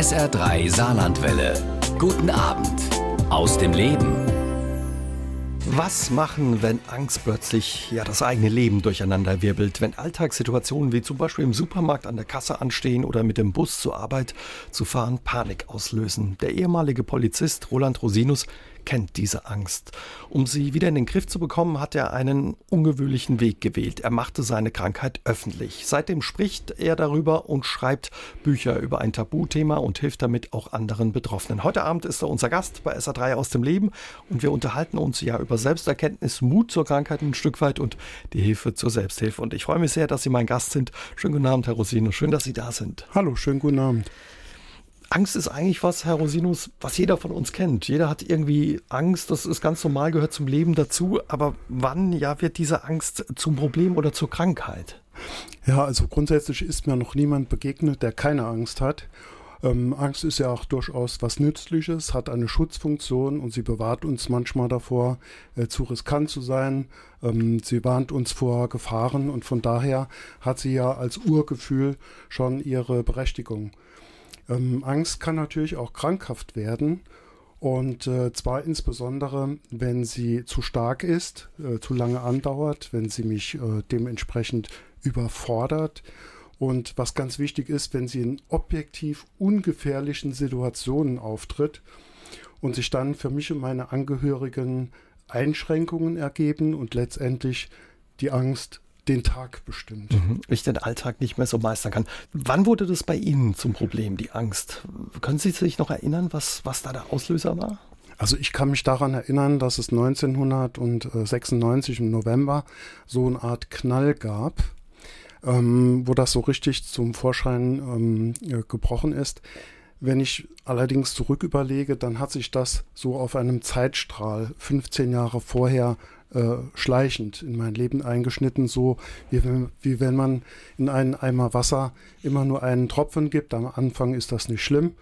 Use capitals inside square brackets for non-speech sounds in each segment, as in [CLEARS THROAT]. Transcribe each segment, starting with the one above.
SR3 Saarlandwelle. Guten Abend aus dem Leben. Was machen, wenn Angst plötzlich ja das eigene Leben durcheinander wirbelt, wenn Alltagssituationen wie zum Beispiel im Supermarkt an der Kasse anstehen oder mit dem Bus zur Arbeit zu fahren Panik auslösen? Der ehemalige Polizist Roland Rosinus kennt diese Angst. Um sie wieder in den Griff zu bekommen, hat er einen ungewöhnlichen Weg gewählt. Er machte seine Krankheit öffentlich. Seitdem spricht er darüber und schreibt Bücher über ein Tabuthema und hilft damit auch anderen Betroffenen. Heute Abend ist er unser Gast bei SA3 aus dem Leben und wir unterhalten uns ja über Selbsterkenntnis, Mut zur Krankheit ein Stück weit und die Hilfe zur Selbsthilfe. Und ich freue mich sehr, dass Sie mein Gast sind. Schönen guten Abend, Herr Rosino. Schön, dass Sie da sind. Hallo, schönen guten Abend. Angst ist eigentlich was, Herr Rosinus, was jeder von uns kennt. Jeder hat irgendwie Angst, das ist ganz normal, gehört zum Leben dazu. Aber wann ja wird diese Angst zum Problem oder zur Krankheit? Ja, also grundsätzlich ist mir noch niemand begegnet, der keine Angst hat. Ähm, Angst ist ja auch durchaus was Nützliches, hat eine Schutzfunktion und sie bewahrt uns manchmal davor, äh, zu riskant zu sein. Ähm, sie warnt uns vor Gefahren und von daher hat sie ja als Urgefühl schon ihre Berechtigung. Ähm, Angst kann natürlich auch krankhaft werden. Und äh, zwar insbesondere, wenn sie zu stark ist, äh, zu lange andauert, wenn sie mich äh, dementsprechend überfordert. Und was ganz wichtig ist, wenn sie in objektiv ungefährlichen Situationen auftritt und sich dann für mich und meine Angehörigen Einschränkungen ergeben und letztendlich die Angst den Tag bestimmt. Mhm. Ich den Alltag nicht mehr so meistern kann. Wann wurde das bei Ihnen zum Problem, die Angst? Können Sie sich noch erinnern, was, was da der Auslöser war? Also ich kann mich daran erinnern, dass es 1996 im November so eine Art Knall gab, ähm, wo das so richtig zum Vorschein ähm, gebrochen ist. Wenn ich allerdings zurück überlege, dann hat sich das so auf einem Zeitstrahl 15 Jahre vorher äh, schleichend in mein Leben eingeschnitten, so wie, wie wenn man in einen Eimer Wasser immer nur einen Tropfen gibt. Am Anfang ist das nicht schlimm,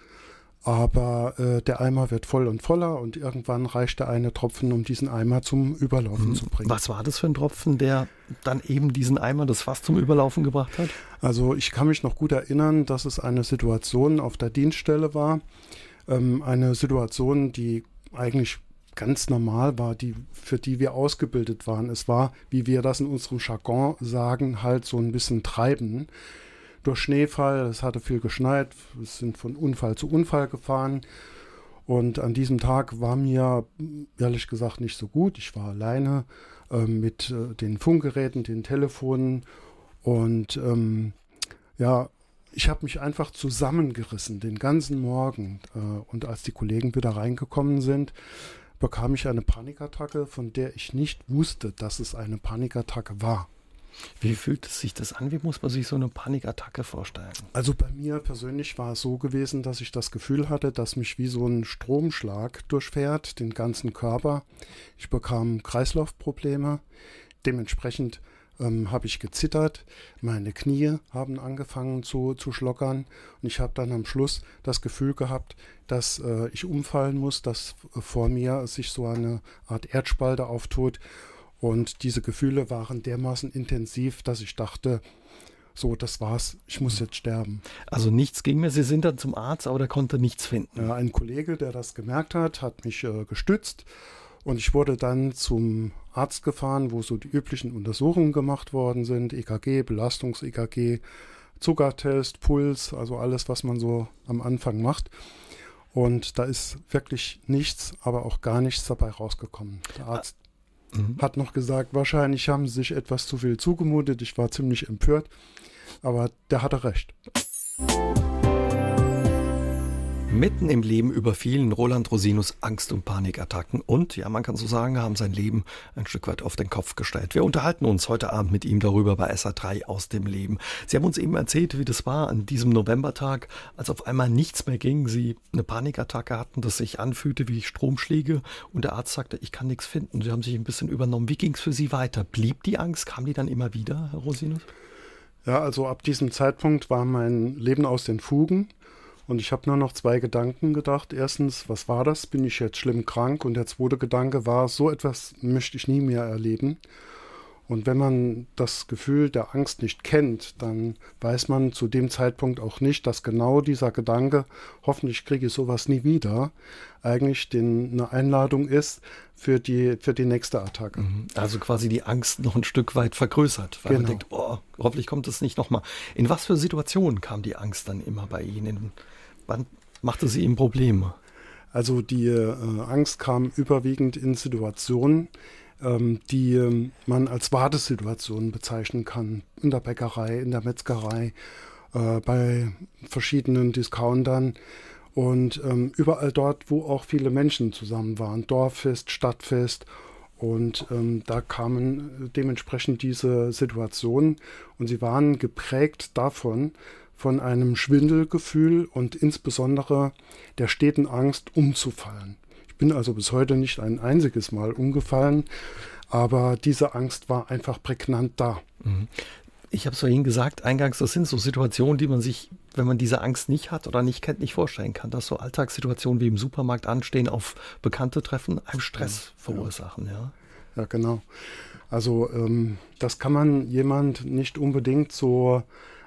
aber äh, der Eimer wird voll und voller und irgendwann reicht der eine Tropfen, um diesen Eimer zum Überlaufen mhm. zu bringen. Was war das für ein Tropfen, der dann eben diesen Eimer, das Fass zum Überlaufen gebracht hat? Also ich kann mich noch gut erinnern, dass es eine Situation auf der Dienststelle war. Ähm, eine Situation, die eigentlich ganz normal war, die, für die wir ausgebildet waren. Es war, wie wir das in unserem Jargon sagen, halt so ein bisschen Treiben. Durch Schneefall, es hatte viel geschneit, wir sind von Unfall zu Unfall gefahren. Und an diesem Tag war mir ehrlich gesagt nicht so gut. Ich war alleine äh, mit äh, den Funkgeräten, den Telefonen und ähm, ja, ich habe mich einfach zusammengerissen den ganzen Morgen. Äh, und als die Kollegen wieder reingekommen sind, bekam ich eine Panikattacke, von der ich nicht wusste, dass es eine Panikattacke war. Wie fühlt es sich das an? Wie muss man sich so eine Panikattacke vorstellen? Also bei mir persönlich war es so gewesen, dass ich das Gefühl hatte, dass mich wie so ein Stromschlag durchfährt, den ganzen Körper. Ich bekam Kreislaufprobleme. Dementsprechend ähm, habe ich gezittert, meine Knie haben angefangen zu, zu schlockern. Und ich habe dann am Schluss das Gefühl gehabt, dass äh, ich umfallen muss, dass vor mir sich so eine Art Erdspalte auftut. Und diese Gefühle waren dermaßen intensiv, dass ich dachte, so, das war's, ich muss jetzt sterben. Also nichts ging mehr, Sie sind dann zum Arzt, aber der konnte nichts finden. Ja, ein Kollege, der das gemerkt hat, hat mich äh, gestützt und ich wurde dann zum Arzt gefahren, wo so die üblichen Untersuchungen gemacht worden sind, EKG, Belastungs-EKG, Zuckertest, Puls, also alles, was man so am Anfang macht. Und da ist wirklich nichts, aber auch gar nichts dabei rausgekommen. Der Arzt mhm. hat noch gesagt, wahrscheinlich haben sie sich etwas zu viel zugemutet. Ich war ziemlich empört, aber der hatte recht. Mitten im Leben überfielen Roland Rosinus Angst- und Panikattacken und, ja, man kann so sagen, haben sein Leben ein Stück weit auf den Kopf gestellt. Wir unterhalten uns heute Abend mit ihm darüber bei SA3 aus dem Leben. Sie haben uns eben erzählt, wie das war an diesem Novembertag, als auf einmal nichts mehr ging, Sie eine Panikattacke hatten, das sich anfühlte wie Stromschläge und der Arzt sagte, ich kann nichts finden. Sie haben sich ein bisschen übernommen. Wie ging es für Sie weiter? Blieb die Angst? Kam die dann immer wieder, Herr Rosinus? Ja, also ab diesem Zeitpunkt war mein Leben aus den Fugen. Und ich habe nur noch zwei Gedanken gedacht. Erstens, was war das? Bin ich jetzt schlimm krank? Und der zweite Gedanke war, so etwas möchte ich nie mehr erleben. Und wenn man das Gefühl der Angst nicht kennt, dann weiß man zu dem Zeitpunkt auch nicht, dass genau dieser Gedanke, hoffentlich kriege ich sowas nie wieder, eigentlich den, eine Einladung ist für die, für die nächste Attacke. Mhm. Also quasi die Angst noch ein Stück weit vergrößert, weil genau. man denkt, oh, hoffentlich kommt es nicht nochmal. In was für Situationen kam die Angst dann immer bei Ihnen? Wann machte sie ihm Probleme? Also die äh, Angst kam überwiegend in Situationen, ähm, die ähm, man als Wartesituationen bezeichnen kann. In der Bäckerei, in der Metzgerei, äh, bei verschiedenen Discountern und ähm, überall dort, wo auch viele Menschen zusammen waren. Dorffest, Stadtfest. Und ähm, da kamen dementsprechend diese Situationen und sie waren geprägt davon, von einem Schwindelgefühl und insbesondere der steten Angst umzufallen bin also bis heute nicht ein einziges Mal umgefallen, aber diese Angst war einfach prägnant da. Mhm. Ich habe es vorhin gesagt, eingangs, das sind so Situationen, die man sich, wenn man diese Angst nicht hat oder nicht kennt, nicht vorstellen kann, dass so Alltagssituationen wie im Supermarkt anstehen, auf Bekannte treffen, einem Stress ja, verursachen. Ja. ja, genau. Also ähm, das kann man jemand nicht unbedingt so,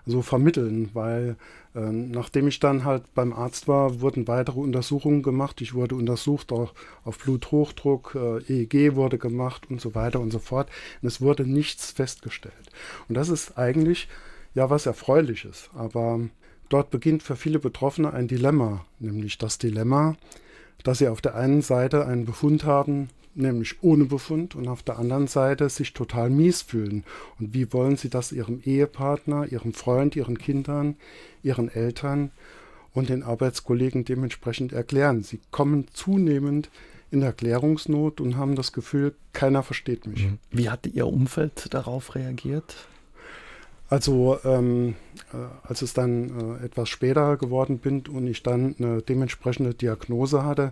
so vermitteln, weil ähm, nachdem ich dann halt beim Arzt war, wurden weitere Untersuchungen gemacht. Ich wurde untersucht auch auf Bluthochdruck, äh, EEG wurde gemacht und so weiter und so fort. Und es wurde nichts festgestellt. Und das ist eigentlich ja was Erfreuliches. Aber dort beginnt für viele Betroffene ein Dilemma, nämlich das Dilemma, dass sie auf der einen Seite einen Befund haben, nämlich ohne Befund und auf der anderen Seite sich total mies fühlen. Und wie wollen sie das ihrem Ehepartner, ihrem Freund, ihren Kindern, ihren Eltern und den Arbeitskollegen dementsprechend erklären? Sie kommen zunehmend in Erklärungsnot und haben das Gefühl, keiner versteht mich. Mhm. Wie hat Ihr Umfeld darauf reagiert? Also ähm, äh, als es dann äh, etwas später geworden bin und ich dann eine dementsprechende Diagnose hatte,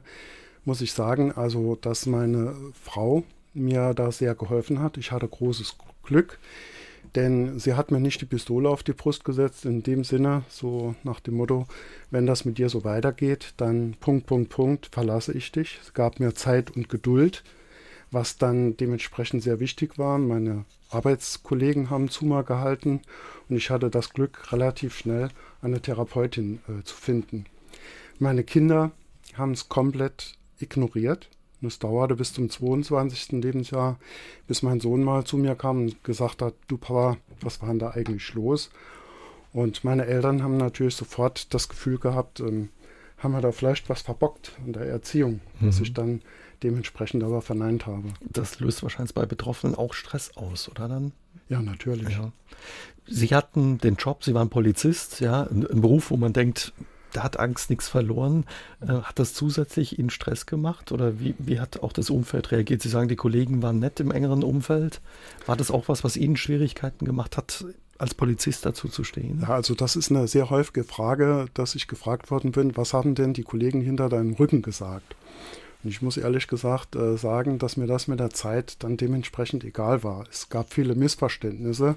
muss ich sagen, also dass meine Frau mir da sehr geholfen hat. Ich hatte großes Glück, denn sie hat mir nicht die Pistole auf die Brust gesetzt, in dem Sinne, so nach dem Motto, wenn das mit dir so weitergeht, dann Punkt, Punkt, Punkt, verlasse ich dich. Es gab mir Zeit und Geduld, was dann dementsprechend sehr wichtig war. Meine Arbeitskollegen haben zu mir gehalten und ich hatte das Glück, relativ schnell eine Therapeutin äh, zu finden. Meine Kinder haben es komplett ignoriert. Und es dauerte bis zum 22. Lebensjahr, bis mein Sohn mal zu mir kam und gesagt hat, du Papa, was war denn da eigentlich los? Und meine Eltern haben natürlich sofort das Gefühl gehabt, ähm, haben wir da vielleicht was verbockt in der Erziehung, mhm. was ich dann dementsprechend aber verneint habe. Das löst wahrscheinlich bei Betroffenen auch Stress aus, oder dann? Ja, natürlich. Ja. Sie hatten den Job, Sie waren Polizist, ja, ein, ein Beruf, wo man denkt, da hat Angst nichts verloren. Äh, hat das zusätzlich Ihnen Stress gemacht oder wie, wie hat auch das Umfeld reagiert? Sie sagen, die Kollegen waren nett im engeren Umfeld. War das auch was, was Ihnen Schwierigkeiten gemacht hat, als Polizist dazu zu stehen? Ja, also das ist eine sehr häufige Frage, dass ich gefragt worden bin, was haben denn die Kollegen hinter deinem Rücken gesagt? Und ich muss ehrlich gesagt äh, sagen, dass mir das mit der Zeit dann dementsprechend egal war. Es gab viele Missverständnisse.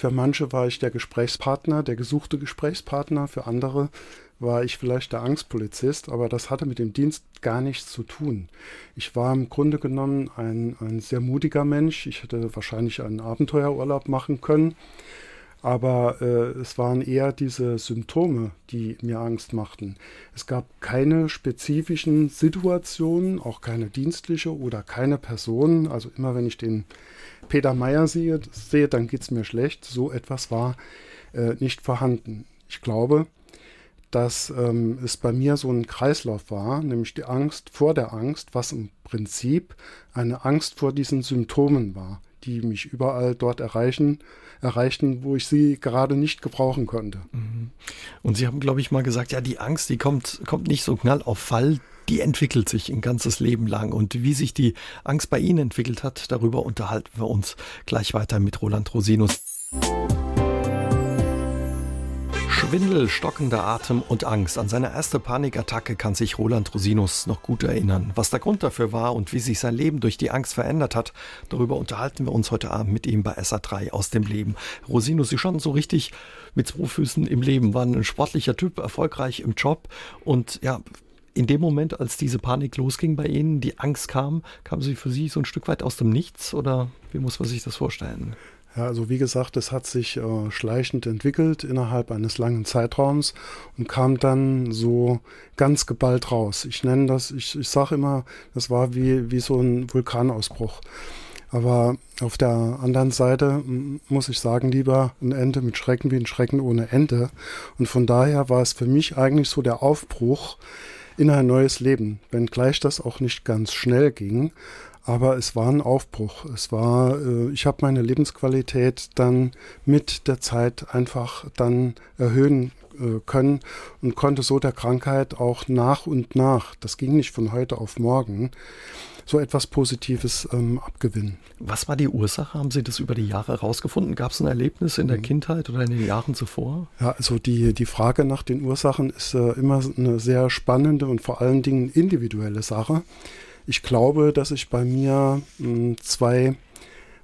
Für manche war ich der Gesprächspartner, der gesuchte Gesprächspartner, für andere war ich vielleicht der Angstpolizist, aber das hatte mit dem Dienst gar nichts zu tun. Ich war im Grunde genommen ein, ein sehr mutiger Mensch. Ich hätte wahrscheinlich einen Abenteuerurlaub machen können. Aber äh, es waren eher diese Symptome, die mir Angst machten. Es gab keine spezifischen Situationen, auch keine dienstliche oder keine Personen. Also immer wenn ich den Peter Meyer sehe, sehe dann geht es mir schlecht. So etwas war äh, nicht vorhanden. Ich glaube, dass ähm, es bei mir so ein Kreislauf war, nämlich die Angst vor der Angst, was im Prinzip eine Angst vor diesen Symptomen war, die mich überall dort erreichen, erreichten, wo ich sie gerade nicht gebrauchen konnte. Mhm. Und Sie haben, glaube ich, mal gesagt, ja, die Angst, die kommt, kommt nicht so knall auf Fall, die entwickelt sich ein ganzes Leben lang. Und wie sich die Angst bei Ihnen entwickelt hat, darüber unterhalten wir uns gleich weiter mit Roland Rosinus. Schwindel, stockender Atem und Angst. An seine erste Panikattacke kann sich Roland Rosinus noch gut erinnern. Was der Grund dafür war und wie sich sein Leben durch die Angst verändert hat, darüber unterhalten wir uns heute Abend mit ihm bei SA3 aus dem Leben. Rosinus ist schon so richtig mit zwei Füßen im Leben, war ein sportlicher Typ, erfolgreich im Job und ja, in dem Moment, als diese Panik losging bei Ihnen, die Angst kam, kam sie für Sie so ein Stück weit aus dem Nichts oder wie muss man sich das vorstellen? Ja, also wie gesagt, es hat sich äh, schleichend entwickelt innerhalb eines langen Zeitraums und kam dann so ganz geballt raus. Ich nenne das, ich, ich sage immer, das war wie, wie so ein Vulkanausbruch. Aber auf der anderen Seite muss ich sagen, lieber ein Ende mit Schrecken wie ein Schrecken ohne Ende. Und von daher war es für mich eigentlich so der Aufbruch in ein neues Leben, wenngleich das auch nicht ganz schnell ging. Aber es war ein Aufbruch. Es war, äh, ich habe meine Lebensqualität dann mit der Zeit einfach dann erhöhen äh, können und konnte so der Krankheit auch nach und nach, das ging nicht von heute auf morgen, so etwas Positives ähm, abgewinnen. Was war die Ursache? Haben Sie das über die Jahre herausgefunden? Gab es ein Erlebnis in der mhm. Kindheit oder in den Jahren zuvor? Ja, also die, die Frage nach den Ursachen ist äh, immer eine sehr spannende und vor allen Dingen individuelle Sache. Ich glaube, dass sich bei mir hm, zwei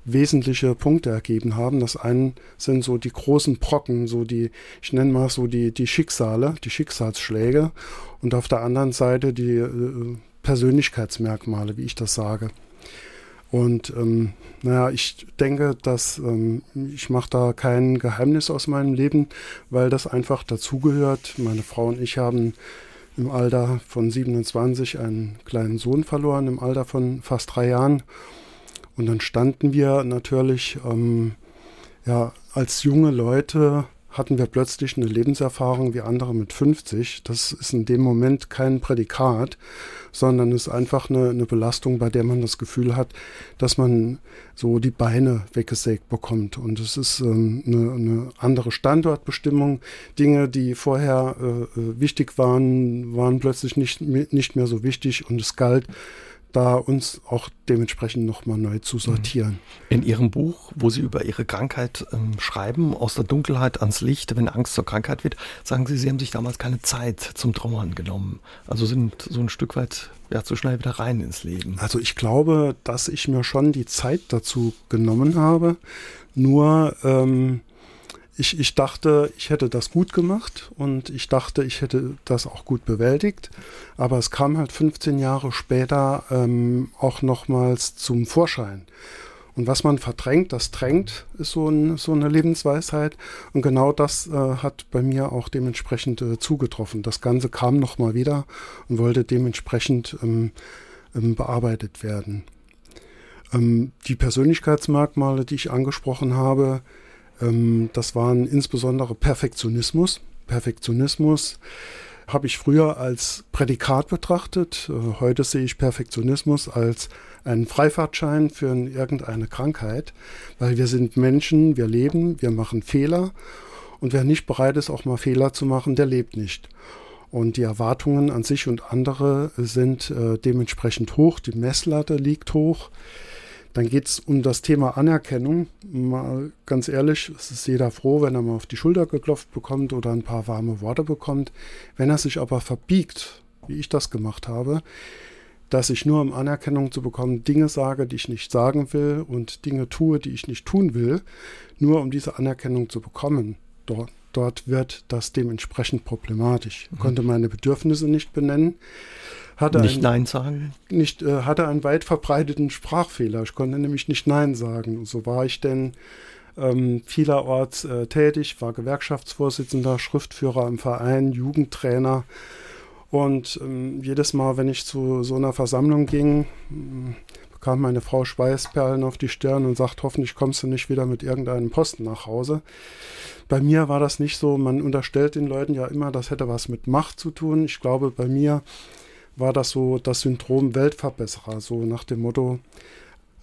wesentliche Punkte ergeben haben. Das eine sind so die großen Brocken, so die, ich nenne mal so die, die Schicksale, die Schicksalsschläge und auf der anderen Seite die äh, Persönlichkeitsmerkmale, wie ich das sage. Und ähm, naja, ich denke, dass ähm, ich mache da kein Geheimnis aus meinem Leben, weil das einfach dazugehört. Meine Frau und ich haben im Alter von 27 einen kleinen Sohn verloren, im Alter von fast drei Jahren. Und dann standen wir natürlich ähm, ja, als junge Leute hatten wir plötzlich eine Lebenserfahrung wie andere mit 50. Das ist in dem Moment kein Prädikat, sondern ist einfach eine, eine Belastung, bei der man das Gefühl hat, dass man so die Beine weggesägt bekommt. Und es ist ähm, eine, eine, andere Standortbestimmung. Dinge, die vorher äh, äh wichtig waren, waren plötzlich nicht, nicht mehr so wichtig und es galt, da uns auch dementsprechend nochmal neu zu sortieren. Mhm. In Ihrem Buch, wo Sie über Ihre Krankheit ähm, schreiben, aus der Dunkelheit ans Licht, wenn Angst zur Krankheit wird, sagen Sie, Sie haben sich damals keine Zeit zum Trauern genommen. Also sind so ein Stück weit ja, zu schnell wieder rein ins Leben. Also ich glaube, dass ich mir schon die Zeit dazu genommen habe. Nur ähm, ich, ich dachte, ich hätte das gut gemacht und ich dachte, ich hätte das auch gut bewältigt. Aber es kam halt 15 Jahre später ähm, auch nochmals zum Vorschein. Und was man verdrängt, das drängt, ist so, ein, so eine Lebensweisheit. Und genau das äh, hat bei mir auch dementsprechend äh, zugetroffen. Das Ganze kam nochmal wieder und wollte dementsprechend ähm, ähm, bearbeitet werden. Ähm, die Persönlichkeitsmerkmale, die ich angesprochen habe, ähm, das waren insbesondere Perfektionismus. Perfektionismus habe ich früher als Prädikat betrachtet. Äh, heute sehe ich Perfektionismus als einen Freifahrtschein für irgendeine Krankheit, weil wir sind Menschen, wir leben, wir machen Fehler und wer nicht bereit ist, auch mal Fehler zu machen, der lebt nicht. Und die Erwartungen an sich und andere sind äh, dementsprechend hoch, die Messlatte liegt hoch. Dann geht es um das Thema Anerkennung. Mal ganz ehrlich, es ist jeder froh, wenn er mal auf die Schulter geklopft bekommt oder ein paar warme Worte bekommt. Wenn er sich aber verbiegt, wie ich das gemacht habe, dass ich nur um Anerkennung zu bekommen Dinge sage, die ich nicht sagen will und Dinge tue, die ich nicht tun will, nur um diese Anerkennung zu bekommen. Dort, dort wird das dementsprechend problematisch. Ich mhm. konnte meine Bedürfnisse nicht benennen hatte nicht ein, Nein sagen? Nicht, äh, hatte einen weit verbreiteten Sprachfehler. Ich konnte nämlich nicht Nein sagen. So war ich denn ähm, vielerorts äh, tätig, war Gewerkschaftsvorsitzender, Schriftführer im Verein, Jugendtrainer. Und ähm, jedes Mal, wenn ich zu so einer Versammlung ging, bekam meine Frau Schweißperlen auf die Stirn und sagt, hoffentlich kommst du nicht wieder mit irgendeinem Posten nach Hause. Bei mir war das nicht so. Man unterstellt den Leuten ja immer, das hätte was mit Macht zu tun. Ich glaube, bei mir war das so das Syndrom Weltverbesserer, so nach dem Motto,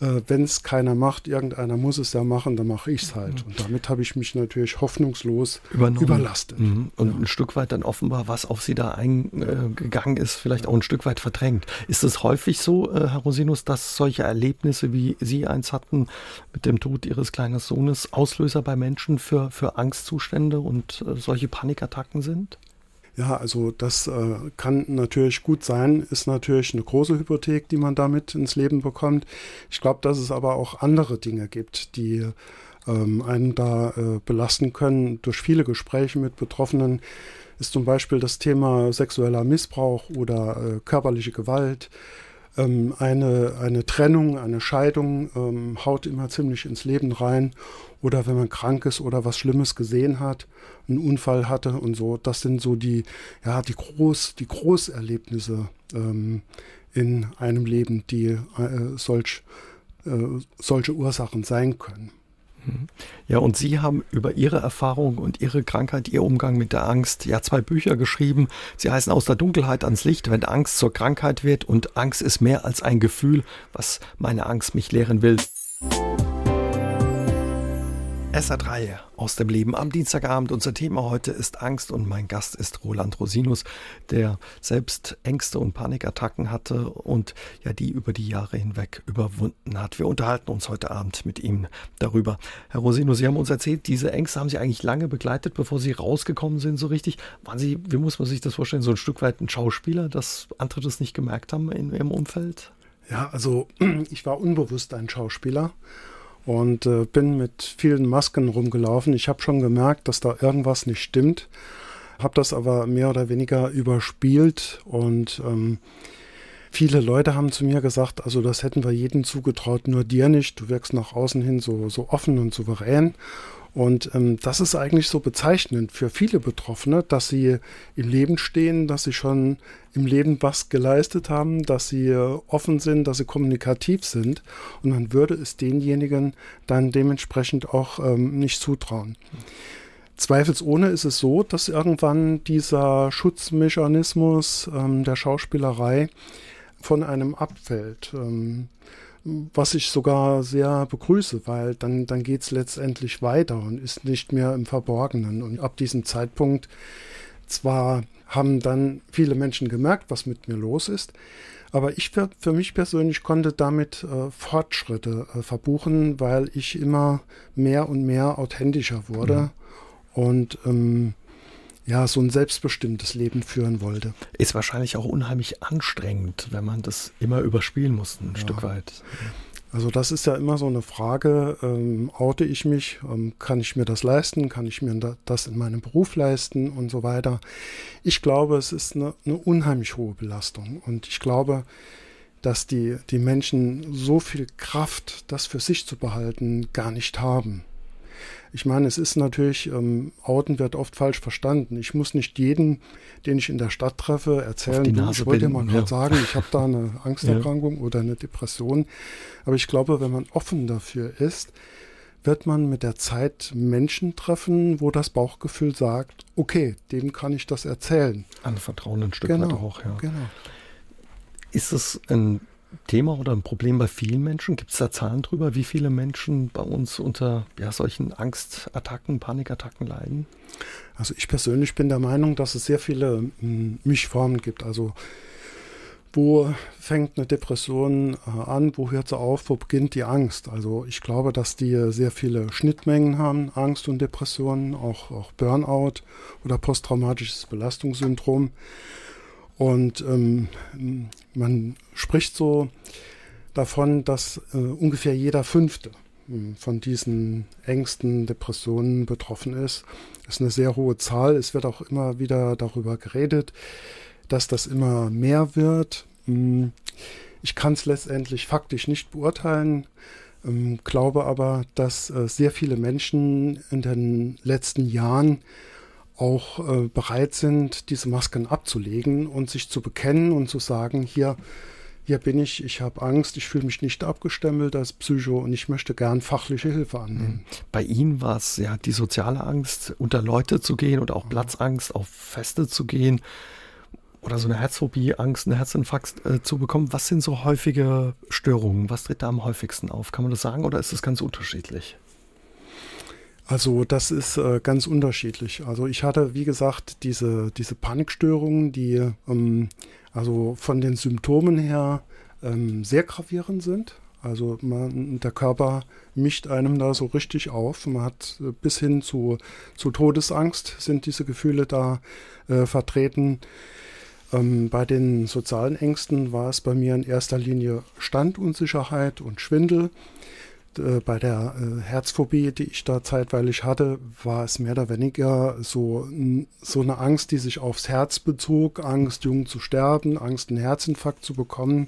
äh, wenn es keiner macht, irgendeiner muss es ja machen, dann mache ich es halt. Mhm. Und damit habe ich mich natürlich hoffnungslos Übernommen. überlastet. Mhm. Und ja. ein Stück weit dann offenbar, was auf Sie da eingegangen ist, vielleicht auch ein Stück weit verdrängt. Ist es häufig so, äh, Herr Rosinus, dass solche Erlebnisse, wie Sie eins hatten, mit dem Tod Ihres kleinen Sohnes, Auslöser bei Menschen für, für Angstzustände und äh, solche Panikattacken sind? Ja, also das äh, kann natürlich gut sein, ist natürlich eine große Hypothek, die man damit ins Leben bekommt. Ich glaube, dass es aber auch andere Dinge gibt, die ähm, einen da äh, belasten können. Durch viele Gespräche mit Betroffenen ist zum Beispiel das Thema sexueller Missbrauch oder äh, körperliche Gewalt. Ähm, eine, eine Trennung, eine Scheidung ähm, haut immer ziemlich ins Leben rein. Oder wenn man krank ist oder was Schlimmes gesehen hat, einen Unfall hatte und so. Das sind so die, ja, die, Groß, die Großerlebnisse ähm, in einem Leben, die äh, solch, äh, solche Ursachen sein können. Mhm. Ja, und Sie haben über Ihre Erfahrung und Ihre Krankheit, Ihr Umgang mit der Angst, ja zwei Bücher geschrieben. Sie heißen Aus der Dunkelheit ans Licht, wenn Angst zur Krankheit wird und Angst ist mehr als ein Gefühl, was meine Angst mich lehren will. SA3 aus dem Leben am Dienstagabend. Unser Thema heute ist Angst und mein Gast ist Roland Rosinus, der selbst Ängste und Panikattacken hatte und ja die über die Jahre hinweg überwunden hat. Wir unterhalten uns heute Abend mit ihm darüber. Herr Rosinus, Sie haben uns erzählt, diese Ängste haben Sie eigentlich lange begleitet, bevor Sie rausgekommen sind so richtig. Waren Sie, wie muss man sich das vorstellen, so ein Stück weit ein Schauspieler, dass andere das nicht gemerkt haben in Ihrem Umfeld? Ja, also [CLEARS THROAT] ich war unbewusst ein Schauspieler und äh, bin mit vielen Masken rumgelaufen. Ich habe schon gemerkt, dass da irgendwas nicht stimmt, habe das aber mehr oder weniger überspielt und ähm, viele Leute haben zu mir gesagt, also das hätten wir jedem zugetraut, nur dir nicht. Du wirkst nach außen hin so, so offen und souverän. Und ähm, das ist eigentlich so bezeichnend für viele Betroffene, dass sie im Leben stehen, dass sie schon im Leben was geleistet haben, dass sie äh, offen sind, dass sie kommunikativ sind. Und man würde es denjenigen dann dementsprechend auch ähm, nicht zutrauen. Zweifelsohne ist es so, dass irgendwann dieser Schutzmechanismus ähm, der Schauspielerei von einem abfällt. Ähm, was ich sogar sehr begrüße, weil dann, dann geht es letztendlich weiter und ist nicht mehr im Verborgenen. Und ab diesem Zeitpunkt zwar haben dann viele Menschen gemerkt, was mit mir los ist, aber ich für, für mich persönlich konnte damit äh, Fortschritte äh, verbuchen, weil ich immer mehr und mehr authentischer wurde. Ja. Und ähm, ja, so ein selbstbestimmtes Leben führen wollte. Ist wahrscheinlich auch unheimlich anstrengend, wenn man das immer überspielen muss, ein ja. Stück weit. Also das ist ja immer so eine Frage, ähm, oute ich mich, ähm, kann ich mir das leisten, kann ich mir das in meinem Beruf leisten und so weiter. Ich glaube, es ist eine, eine unheimlich hohe Belastung und ich glaube, dass die, die Menschen so viel Kraft, das für sich zu behalten, gar nicht haben. Ich meine, es ist natürlich, ähm, Outen wird oft falsch verstanden. Ich muss nicht jeden, den ich in der Stadt treffe, erzählen, du, ich wollte dir mal gerade ja. sagen, ich habe da eine [LAUGHS] Angsterkrankung ja. oder eine Depression. Aber ich glaube, wenn man offen dafür ist, wird man mit der Zeit Menschen treffen, wo das Bauchgefühl sagt, okay, dem kann ich das erzählen. Anvertrauen ein Stück genau, weit auch, ja. Genau. Ist es ein Thema oder ein Problem bei vielen Menschen? Gibt es da Zahlen drüber, wie viele Menschen bei uns unter ja, solchen Angstattacken, Panikattacken leiden? Also ich persönlich bin der Meinung, dass es sehr viele hm, Mischformen gibt. Also wo fängt eine Depression äh, an, wo hört sie auf, wo beginnt die Angst? Also ich glaube, dass die sehr viele Schnittmengen haben, Angst und Depressionen, auch, auch Burnout oder posttraumatisches Belastungssyndrom. Und ähm, man spricht so davon, dass äh, ungefähr jeder Fünfte hm, von diesen Ängsten, Depressionen betroffen ist. Das ist eine sehr hohe Zahl. Es wird auch immer wieder darüber geredet, dass das immer mehr wird. Hm, ich kann es letztendlich faktisch nicht beurteilen, ähm, glaube aber, dass äh, sehr viele Menschen in den letzten Jahren auch äh, bereit sind, diese Masken abzulegen und sich zu bekennen und zu sagen, hier, hier bin ich, ich habe Angst, ich fühle mich nicht abgestempelt als Psycho und ich möchte gern fachliche Hilfe annehmen. Mhm. Bei Ihnen war es ja die soziale Angst, unter Leute zu gehen oder auch Platzangst, auf Feste zu gehen oder so eine Herzphobie, Angst, einen Herzinfarkt äh, zu bekommen. Was sind so häufige Störungen? Was tritt da am häufigsten auf? Kann man das sagen oder ist das ganz unterschiedlich? Also das ist äh, ganz unterschiedlich. Also ich hatte, wie gesagt, diese, diese Panikstörungen, die ähm, also von den Symptomen her ähm, sehr gravierend sind. Also man, der Körper mischt einem da so richtig auf. Man hat äh, bis hin zu, zu Todesangst sind diese Gefühle da äh, vertreten. Ähm, bei den sozialen Ängsten war es bei mir in erster Linie Standunsicherheit und Schwindel. Äh, bei der äh, Herzphobie, die ich da zeitweilig hatte, war es mehr oder weniger so, so eine Angst, die sich aufs Herz bezog, Angst, jung zu sterben, Angst, einen Herzinfarkt zu bekommen.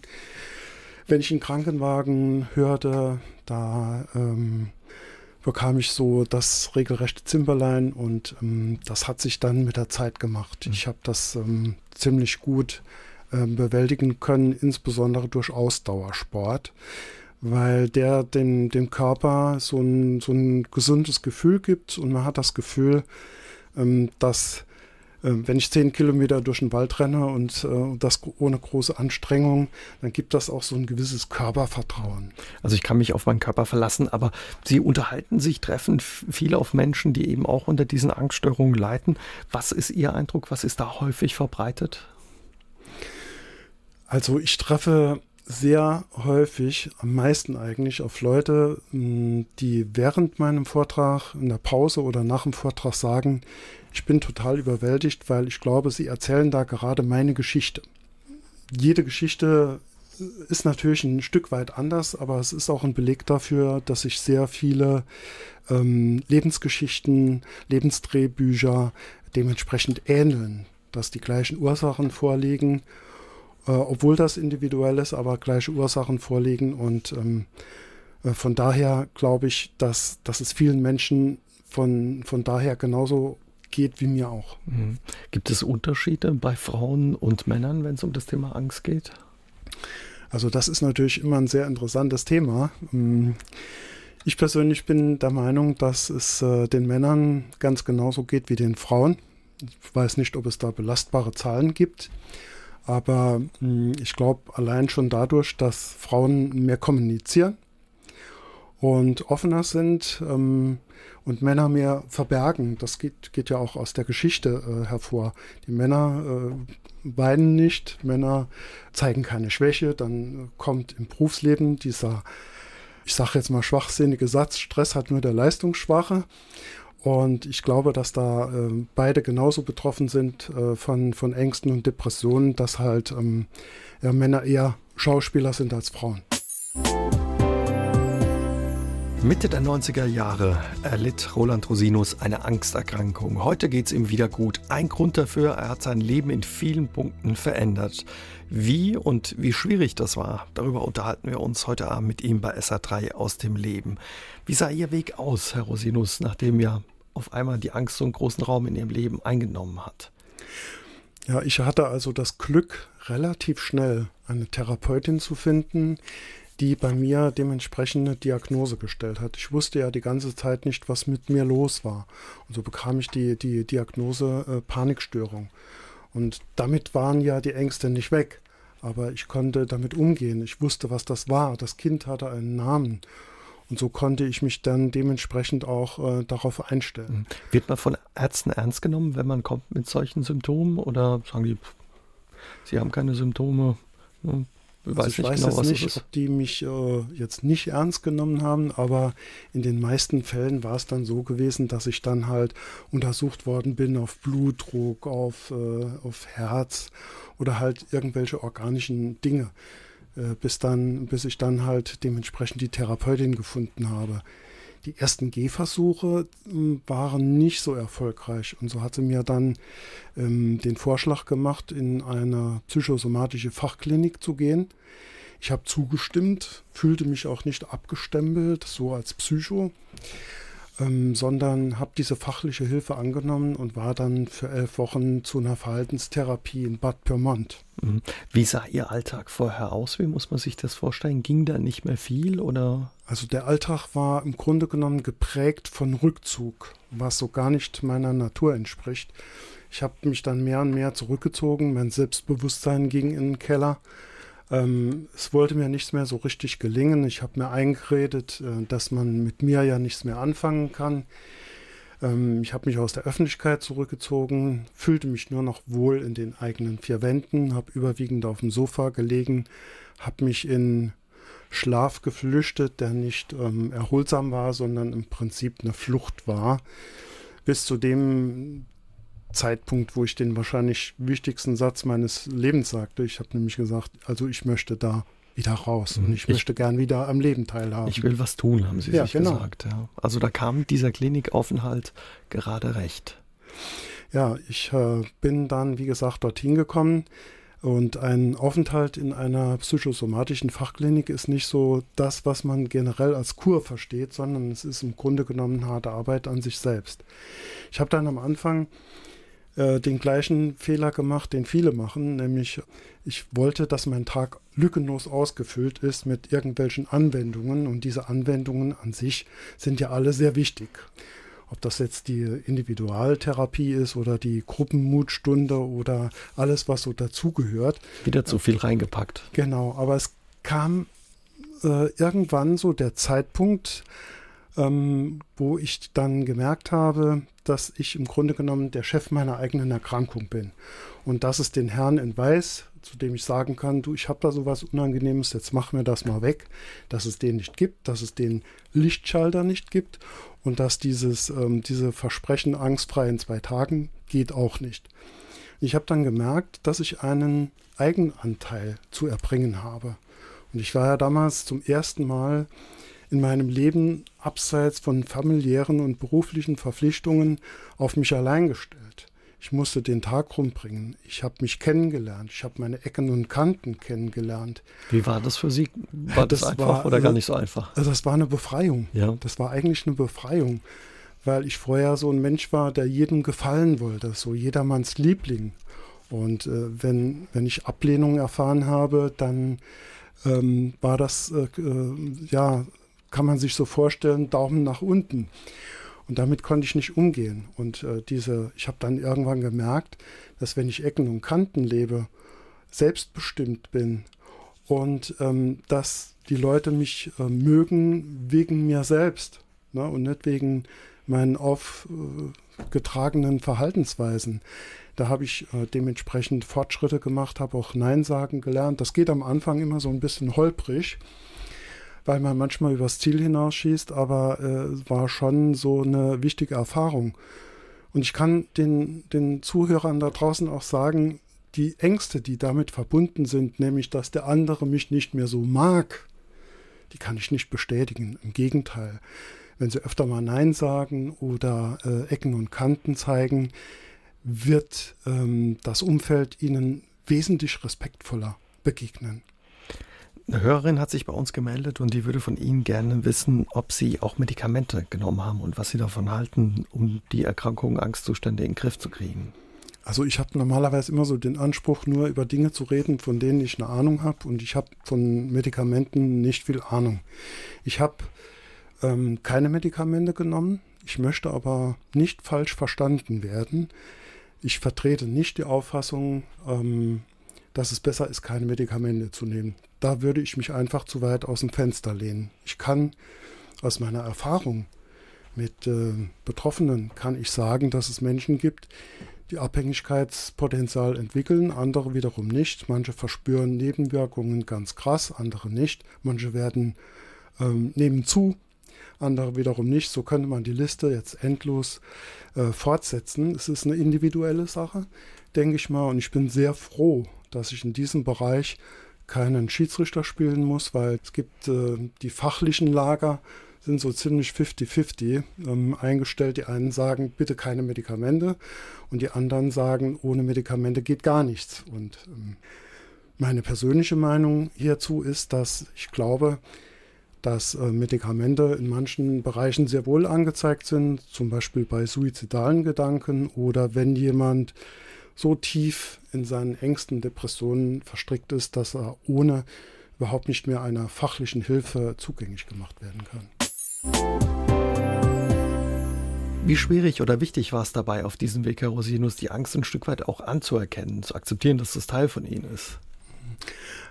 Wenn ich einen Krankenwagen hörte, da ähm, bekam ich so das regelrechte Zimperlein und ähm, das hat sich dann mit der Zeit gemacht. Mhm. Ich habe das ähm, ziemlich gut ähm, bewältigen können, insbesondere durch Ausdauersport weil der dem, dem Körper so ein, so ein gesundes Gefühl gibt und man hat das Gefühl, ähm, dass äh, wenn ich zehn Kilometer durch den Wald renne und äh, das ohne große Anstrengung, dann gibt das auch so ein gewisses Körpervertrauen. Also ich kann mich auf meinen Körper verlassen, aber Sie unterhalten sich, treffen viele auf Menschen, die eben auch unter diesen Angststörungen leiden. Was ist Ihr Eindruck? Was ist da häufig verbreitet? Also ich treffe sehr häufig, am meisten eigentlich, auf Leute, die während meinem Vortrag, in der Pause oder nach dem Vortrag sagen, ich bin total überwältigt, weil ich glaube, sie erzählen da gerade meine Geschichte. Jede Geschichte ist natürlich ein Stück weit anders, aber es ist auch ein Beleg dafür, dass sich sehr viele ähm, Lebensgeschichten, Lebensdrehbücher dementsprechend ähneln, dass die gleichen Ursachen vorliegen äh, obwohl das individuell ist, aber gleiche Ursachen vorliegen. Und ähm, äh, von daher glaube ich, dass, dass es vielen Menschen von, von daher genauso geht wie mir auch. Mhm. Gibt es Unterschiede bei Frauen und Männern, wenn es um das Thema Angst geht? Also das ist natürlich immer ein sehr interessantes Thema. Ähm, ich persönlich bin der Meinung, dass es äh, den Männern ganz genauso geht wie den Frauen. Ich weiß nicht, ob es da belastbare Zahlen gibt. Aber mh, hm, ich glaube, allein schon dadurch, dass Frauen mehr kommunizieren und offener sind ähm, und Männer mehr verbergen, das geht, geht ja auch aus der Geschichte äh, hervor. Die Männer äh, weinen nicht, Männer zeigen keine Schwäche, dann kommt im Berufsleben dieser, ich sage jetzt mal schwachsinnige Satz, Stress hat nur der Leistungsschwache. Und ich glaube, dass da äh, beide genauso betroffen sind äh, von, von Ängsten und Depressionen, dass halt ähm, ja, Männer eher Schauspieler sind als Frauen. Mitte der 90er Jahre erlitt Roland Rosinus eine Angsterkrankung. Heute geht es ihm wieder gut. Ein Grund dafür, er hat sein Leben in vielen Punkten verändert. Wie und wie schwierig das war, darüber unterhalten wir uns heute Abend mit ihm bei SA3 aus dem Leben. Wie sah Ihr Weg aus, Herr Rosinus, nachdem ja auf einmal die Angst so einen großen Raum in ihrem Leben eingenommen hat. Ja, ich hatte also das Glück, relativ schnell eine Therapeutin zu finden, die bei mir dementsprechend eine Diagnose gestellt hat. Ich wusste ja die ganze Zeit nicht, was mit mir los war. Und so bekam ich die, die Diagnose äh, Panikstörung. Und damit waren ja die Ängste nicht weg. Aber ich konnte damit umgehen. Ich wusste, was das war. Das Kind hatte einen Namen. Und so konnte ich mich dann dementsprechend auch äh, darauf einstellen. Mhm. Wird man von Ärzten ernst genommen, wenn man kommt mit solchen Symptomen? Oder sagen die, sie haben keine Symptome? Hm, ich weiß, also ich weiß genau, jetzt nicht, ob die mich äh, jetzt nicht ernst genommen haben, aber in den meisten Fällen war es dann so gewesen, dass ich dann halt untersucht worden bin auf Blutdruck, auf, äh, auf Herz oder halt irgendwelche organischen Dinge. Äh, bis dann, bis ich dann halt dementsprechend die Therapeutin gefunden habe. Die ersten Gehversuche hm, waren nicht so erfolgreich und so hat sie mir dann ähm, den Vorschlag gemacht, in eine psychosomatische Fachklinik zu gehen. Ich habe zugestimmt, fühlte mich auch nicht abgestempelt, so als Psycho ähm, sondern habe diese fachliche Hilfe angenommen und war dann für elf Wochen zu einer Verhaltenstherapie in Bad Pyrmont. Mhm. Wie sah Ihr Alltag vorher aus? Wie muss man sich das vorstellen? Ging da nicht mehr viel oder? Also der Alltag war im Grunde genommen geprägt von Rückzug, was so gar nicht meiner Natur entspricht. Ich habe mich dann mehr und mehr zurückgezogen, mein Selbstbewusstsein ging in den Keller. Ähm, es wollte mir nichts mehr so richtig gelingen. Ich habe mir eingeredet, äh, dass man mit mir ja nichts mehr anfangen kann. Ähm, ich habe mich aus der Öffentlichkeit zurückgezogen, fühlte mich nur noch wohl in den eigenen vier Wänden, habe überwiegend auf dem Sofa gelegen, habe mich in Schlaf geflüchtet, der nicht ähm, erholsam war, sondern im Prinzip eine Flucht war. Bis zu dem Zeitpunkt, wo ich den wahrscheinlich wichtigsten Satz meines Lebens sagte. Ich habe nämlich gesagt, also ich möchte da wieder raus und ich, ich möchte gern wieder am Leben teilhaben. Ich will was tun, haben Sie ja, sich genau. gesagt. Ja. Also da kam dieser Klinikaufenthalt gerade recht. Ja, ich äh, bin dann, wie gesagt, dorthin gekommen. Und ein Aufenthalt in einer psychosomatischen Fachklinik ist nicht so das, was man generell als Kur versteht, sondern es ist im Grunde genommen harte Arbeit an sich selbst. Ich habe dann am Anfang äh, den gleichen Fehler gemacht, den viele machen, nämlich ich wollte, dass mein Tag lückenlos ausgefüllt ist mit irgendwelchen Anwendungen und diese Anwendungen an sich sind ja alle sehr wichtig. Ob das jetzt die Individualtherapie ist oder die Gruppenmutstunde oder alles, was so dazugehört. Wieder zu viel reingepackt. Genau, aber es kam äh, irgendwann so der Zeitpunkt, ähm, wo ich dann gemerkt habe, dass ich im Grunde genommen der Chef meiner eigenen Erkrankung bin. Und dass es den Herrn in Weiß, zu dem ich sagen kann, du, ich habe da sowas Unangenehmes, jetzt mach mir das mal weg, dass es den nicht gibt, dass es den Lichtschalter nicht gibt und dass dieses, ähm, diese Versprechen angstfrei in zwei Tagen geht auch nicht. Ich habe dann gemerkt, dass ich einen Eigenanteil zu erbringen habe. Und ich war ja damals zum ersten Mal in meinem Leben abseits von familiären und beruflichen Verpflichtungen auf mich allein gestellt. Ich musste den Tag rumbringen. Ich habe mich kennengelernt. Ich habe meine Ecken und Kanten kennengelernt. Wie war das für Sie? War das, das einfach war, oder gar nicht so einfach? Also das war eine Befreiung. Ja. Das war eigentlich eine Befreiung, weil ich vorher so ein Mensch war, der jedem gefallen wollte, so jedermanns Liebling. Und äh, wenn, wenn ich Ablehnung erfahren habe, dann ähm, war das äh, äh ja kann man sich so vorstellen, Daumen nach unten. Und damit konnte ich nicht umgehen. Und äh, diese, ich habe dann irgendwann gemerkt, dass wenn ich Ecken und Kanten lebe, selbstbestimmt bin und ähm, dass die Leute mich äh, mögen wegen mir selbst ne, und nicht wegen meinen aufgetragenen äh, Verhaltensweisen. Da habe ich äh, dementsprechend Fortschritte gemacht, habe auch Nein sagen gelernt. Das geht am Anfang immer so ein bisschen holprig weil man manchmal übers Ziel hinausschießt, aber äh, war schon so eine wichtige Erfahrung. Und ich kann den, den Zuhörern da draußen auch sagen, die Ängste, die damit verbunden sind, nämlich dass der andere mich nicht mehr so mag, die kann ich nicht bestätigen. Im Gegenteil, wenn sie öfter mal Nein sagen oder äh, Ecken und Kanten zeigen, wird ähm, das Umfeld ihnen wesentlich respektvoller begegnen. Eine Hörerin hat sich bei uns gemeldet und die würde von Ihnen gerne wissen, ob Sie auch Medikamente genommen haben und was Sie davon halten, um die Erkrankungen, Angstzustände in den Griff zu kriegen. Also ich habe normalerweise immer so den Anspruch, nur über Dinge zu reden, von denen ich eine Ahnung habe und ich habe von Medikamenten nicht viel Ahnung. Ich habe ähm, keine Medikamente genommen, ich möchte aber nicht falsch verstanden werden. Ich vertrete nicht die Auffassung, ähm, dass es besser ist, keine Medikamente zu nehmen. Da würde ich mich einfach zu weit aus dem Fenster lehnen. Ich kann aus meiner Erfahrung mit äh, Betroffenen kann ich sagen, dass es Menschen gibt, die Abhängigkeitspotenzial entwickeln, andere wiederum nicht. Manche verspüren Nebenwirkungen ganz krass, andere nicht. Manche werden ähm, nehmen zu, andere wiederum nicht. So könnte man die Liste jetzt endlos äh, fortsetzen. Es ist eine individuelle Sache, denke ich mal, und ich bin sehr froh, dass ich in diesem Bereich keinen Schiedsrichter spielen muss, weil es gibt äh, die fachlichen Lager, sind so ziemlich 50-50 ähm, eingestellt. Die einen sagen, bitte keine Medikamente und die anderen sagen, ohne Medikamente geht gar nichts. Und ähm, meine persönliche Meinung hierzu ist, dass ich glaube, dass äh, Medikamente in manchen Bereichen sehr wohl angezeigt sind, zum Beispiel bei suizidalen Gedanken oder wenn jemand so tief in seinen Ängsten, Depressionen verstrickt ist, dass er ohne überhaupt nicht mehr einer fachlichen Hilfe zugänglich gemacht werden kann. Wie schwierig oder wichtig war es dabei, auf diesem Weg, Herr Rosinus, die Angst ein Stück weit auch anzuerkennen, zu akzeptieren, dass das Teil von Ihnen ist?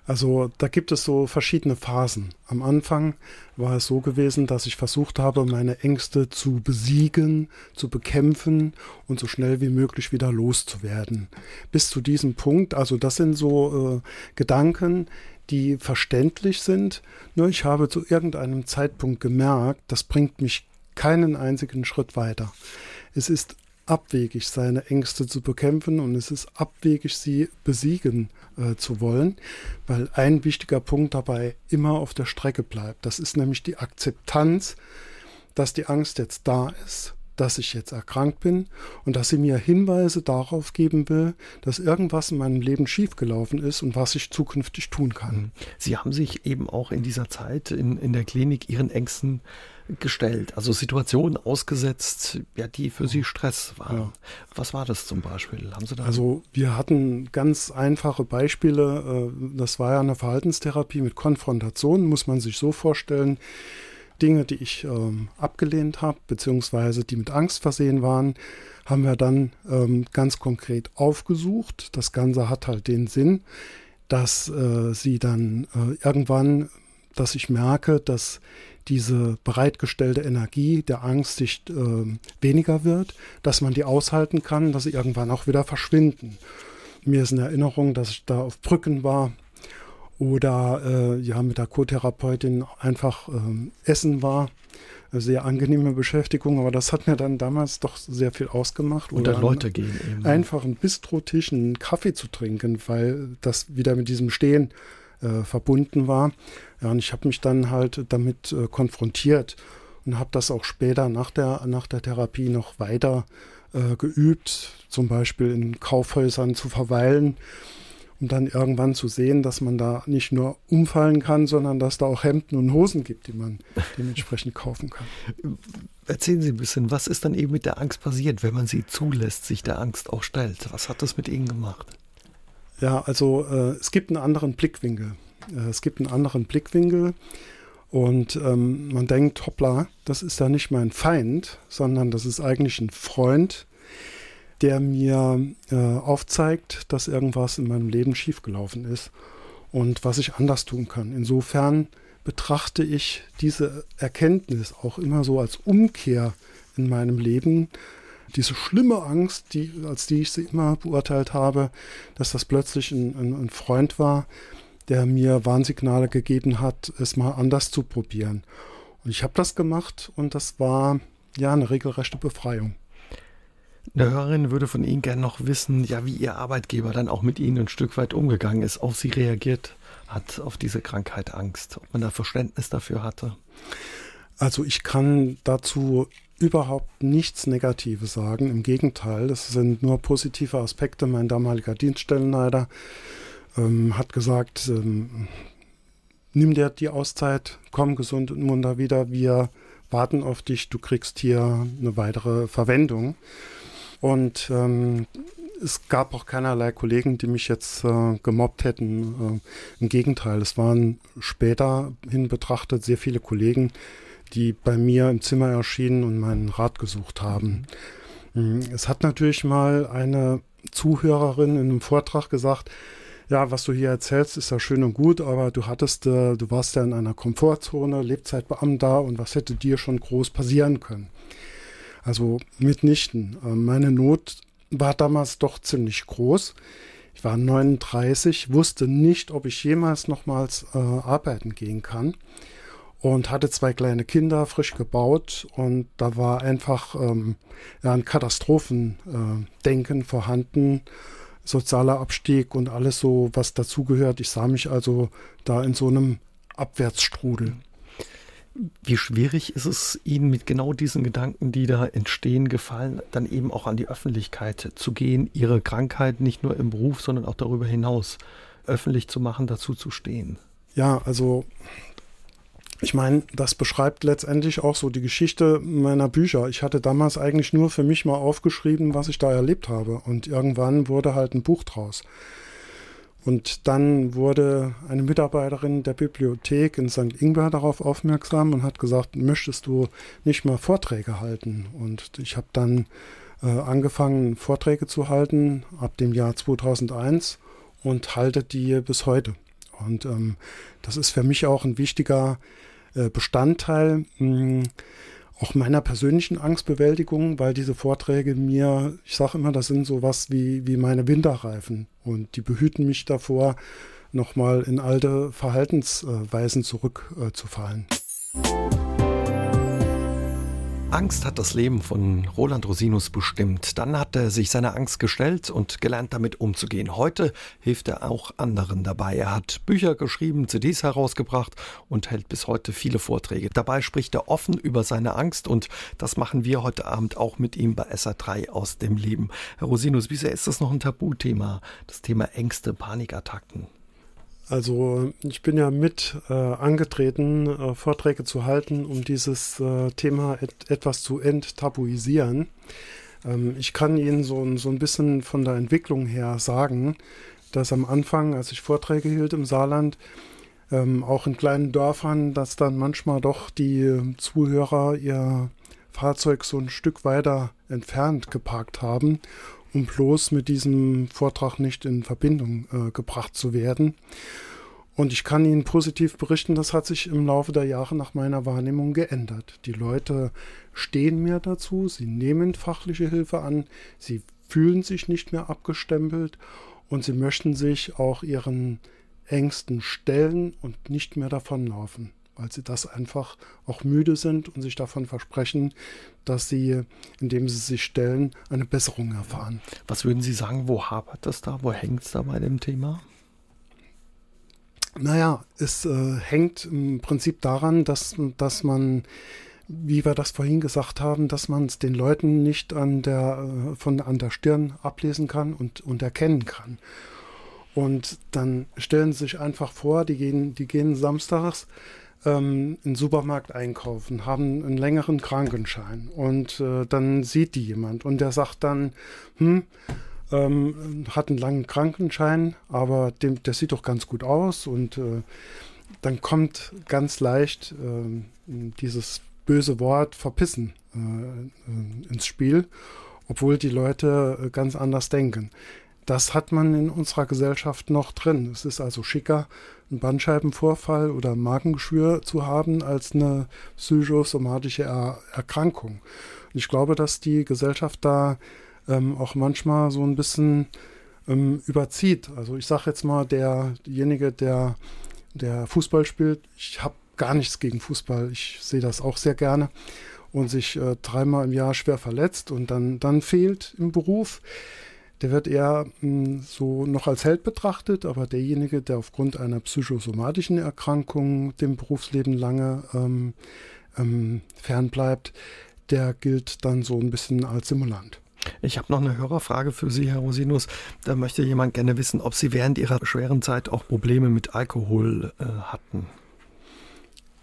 Also da gibt es so verschiedene Phasen. Am Anfang war es so gewesen, dass ich versucht habe, meine Ängste zu besiegen, zu bekämpfen und so schnell wie möglich wieder loszuwerden. Bis zu diesem Punkt, also das sind so äh, Gedanken, die verständlich sind. Nur ich habe zu irgendeinem Zeitpunkt gemerkt, das bringt mich keinen einzigen Schritt weiter. Es ist abwegig, seine Ängste zu bekämpfen und es ist abwegig, sie besiegen äh, zu wollen, weil ein wichtiger Punkt dabei immer auf der Strecke bleibt. Das ist nämlich die Akzeptanz, dass die Angst jetzt da ist, dass ich jetzt erkrankt bin und dass sie mir Hinweise darauf geben will, dass irgendwas in meinem Leben schiefgelaufen ist und was ich zukünftig tun kann. Sie haben sich eben auch in dieser Zeit in, in der Klinik Ihren Ängsten gestellt, also Situationen ausgesetzt, ja, die für Sie Stress waren. Ja. Was war das zum Beispiel? Haben Sie da also wir hatten ganz einfache Beispiele. Äh, das war ja eine Verhaltenstherapie mit Konfrontation, muss man sich so vorstellen. Dinge, die ich ähm, abgelehnt habe, beziehungsweise die mit Angst versehen waren, haben wir dann ähm, ganz konkret aufgesucht. Das Ganze hat halt den Sinn, dass äh, sie dann äh, irgendwann, dass ich merke, dass diese bereitgestellte Energie der Angst nicht äh, weniger wird, dass man die aushalten kann, dass sie irgendwann auch wieder verschwinden. Mir ist in Erinnerung, dass ich da auf Brücken war oder äh, ja mit der Co-Therapeutin einfach ähm, essen war. Eine sehr angenehme Beschäftigung, aber das hat mir dann damals doch sehr viel ausgemacht. Oder, oder Leute gehen eben. Einfach einen Bistrotisch, einen Kaffee zu trinken, weil das wieder mit diesem Stehen äh, verbunden war. Ja, und ich habe mich dann halt damit äh, konfrontiert und habe das auch später nach der, nach der Therapie noch weiter äh, geübt, zum Beispiel in Kaufhäusern zu verweilen um dann irgendwann zu sehen, dass man da nicht nur umfallen kann, sondern dass da auch Hemden und Hosen gibt, die man [LAUGHS] dementsprechend kaufen kann. Erzählen Sie ein bisschen, was ist dann eben mit der Angst passiert, wenn man sie zulässt, sich der Angst auch stellt? Was hat das mit Ihnen gemacht? Ja, also äh, es gibt einen anderen Blickwinkel. Äh, es gibt einen anderen Blickwinkel und ähm, man denkt, hoppla, das ist ja nicht mein Feind, sondern das ist eigentlich ein Freund, der mir äh, aufzeigt, dass irgendwas in meinem Leben schiefgelaufen ist und was ich anders tun kann. Insofern betrachte ich diese Erkenntnis auch immer so als Umkehr in meinem Leben. Diese schlimme Angst, die, als die ich sie immer beurteilt habe, dass das plötzlich ein, ein, ein Freund war, der mir Warnsignale gegeben hat, es mal anders zu probieren. Und ich habe das gemacht und das war ja eine regelrechte Befreiung. Eine Hörerin würde von Ihnen gerne noch wissen, ja, wie Ihr Arbeitgeber dann auch mit Ihnen ein Stück weit umgegangen ist, auf Sie reagiert hat, auf diese Krankheit Angst, ob man da Verständnis dafür hatte. Also ich kann dazu überhaupt nichts Negatives sagen. Im Gegenteil, das sind nur positive Aspekte. Mein damaliger Dienststellenleiter ähm, hat gesagt, ähm, nimm dir die Auszeit, komm gesund und munter wieder, wir warten auf dich, du kriegst hier eine weitere Verwendung. Und ähm, es gab auch keinerlei Kollegen, die mich jetzt äh, gemobbt hätten. Äh, Im Gegenteil, es waren später hin betrachtet sehr viele Kollegen, die bei mir im Zimmer erschienen und meinen Rat gesucht haben. Mhm. Es hat natürlich mal eine Zuhörerin in einem Vortrag gesagt, ja, was du hier erzählst, ist ja schön und gut, aber du hattest, äh, du warst ja in einer Komfortzone, Lebzeitbeamter und was hätte dir schon groß passieren können? Also mitnichten. Ähm, meine Not war damals doch ziemlich groß. Ich war 39, wusste nicht, ob ich jemals nochmals äh, arbeiten gehen kann und hatte zwei kleine Kinder frisch gebaut und da war einfach ähm, ja, ein Katastrophendenken äh, vorhanden, sozialer Abstieg und alles so, was dazugehört. Ich sah mich also da in so einem Abwärtsstrudel. Wie schwierig ist es Ihnen mit genau diesen Gedanken, die da entstehen, gefallen, dann eben auch an die Öffentlichkeit zu gehen, Ihre Krankheit nicht nur im Beruf, sondern auch darüber hinaus öffentlich zu machen, dazu zu stehen? Ja, also ich meine, das beschreibt letztendlich auch so die Geschichte meiner Bücher. Ich hatte damals eigentlich nur für mich mal aufgeschrieben, was ich da erlebt habe. Und irgendwann wurde halt ein Buch draus. Und dann wurde eine Mitarbeiterin der Bibliothek in St. Ingbert darauf aufmerksam und hat gesagt, möchtest du nicht mal Vorträge halten? Und ich habe dann äh, angefangen, Vorträge zu halten ab dem Jahr 2001 und halte die bis heute. Und ähm, das ist für mich auch ein wichtiger Bestandteil. Mh, hm, auch meiner persönlichen Angstbewältigung, weil diese Vorträge mir, ich sage immer, das sind sowas wie, wie meine Winterreifen und die behüten mich davor, nochmal in alte Verhaltensweisen zurückzufallen. Angst hat das Leben von Roland Rosinus bestimmt. Dann hat er sich seiner Angst gestellt und gelernt, damit umzugehen. Heute hilft er auch anderen dabei. Er hat Bücher geschrieben, CDs herausgebracht und hält bis heute viele Vorträge. Dabei spricht er offen über seine Angst und das machen wir heute Abend auch mit ihm bei SA3 aus dem Leben. Herr Rosinus, sehr ist das noch ein Tabuthema, das Thema Ängste, Panikattacken? Also ich bin ja mit äh, angetreten, äh, Vorträge zu halten, um dieses äh, Thema et etwas zu enttabuisieren. Ähm, ich kann Ihnen so, so ein bisschen von der Entwicklung her sagen, dass am Anfang, als ich Vorträge hielt im Saarland, ähm, auch in kleinen Dörfern, dass dann manchmal doch die Zuhörer ihr Fahrzeug so ein Stück weiter entfernt geparkt haben um bloß mit diesem Vortrag nicht in Verbindung äh, gebracht zu werden. Und ich kann Ihnen positiv berichten, das hat sich im Laufe der Jahre nach meiner Wahrnehmung geändert. Die Leute stehen mehr dazu, sie nehmen fachliche Hilfe an, sie fühlen sich nicht mehr abgestempelt und sie möchten sich auch ihren Ängsten stellen und nicht mehr davonlaufen weil sie das einfach auch müde sind und sich davon versprechen, dass sie, indem sie sich stellen, eine Besserung erfahren. Was würden Sie sagen, wo hapert das da? Wo hängt es da bei dem Thema? Naja, es äh, hängt im Prinzip daran, dass, dass man, wie wir das vorhin gesagt haben, dass man es den Leuten nicht an der, äh, von, an der Stirn ablesen kann und, und erkennen kann. Und dann stellen sie sich einfach vor, die gehen, die gehen samstags ähm, in den Supermarkt einkaufen, haben einen längeren Krankenschein und äh, dann sieht die jemand und der sagt dann, hm, ähm, hat einen langen Krankenschein, aber dem, der sieht doch ganz gut aus und äh, dann kommt ganz leicht äh, dieses böse Wort verpissen äh, äh, ins Spiel, obwohl die Leute äh, ganz anders denken. Das hat man in unserer Gesellschaft noch drin. Es ist also schicker, einen Bandscheibenvorfall oder Magengeschwür zu haben als eine psychosomatische er Erkrankung. Und ich glaube, dass die Gesellschaft da ähm, auch manchmal so ein bisschen ähm, überzieht. Also ich sage jetzt mal, derjenige, der, der Fußball spielt, ich habe gar nichts gegen Fußball, ich sehe das auch sehr gerne und sich äh, dreimal im Jahr schwer verletzt und dann, dann fehlt im Beruf der wird eher mh, hm, so noch als Held betrachtet, aber derjenige, der aufgrund einer psychosomatischen Erkrankung dem Berufsleben lange ähm, ähm, fernbleibt, der gilt dann so ein bisschen als Simulant. Ich habe noch eine Hörerfrage für Sie, Herr Rosinus. Da möchte jemand gerne wissen, ob Sie während Ihrer schweren Zeit auch Probleme mit Alkohol äh, hatten.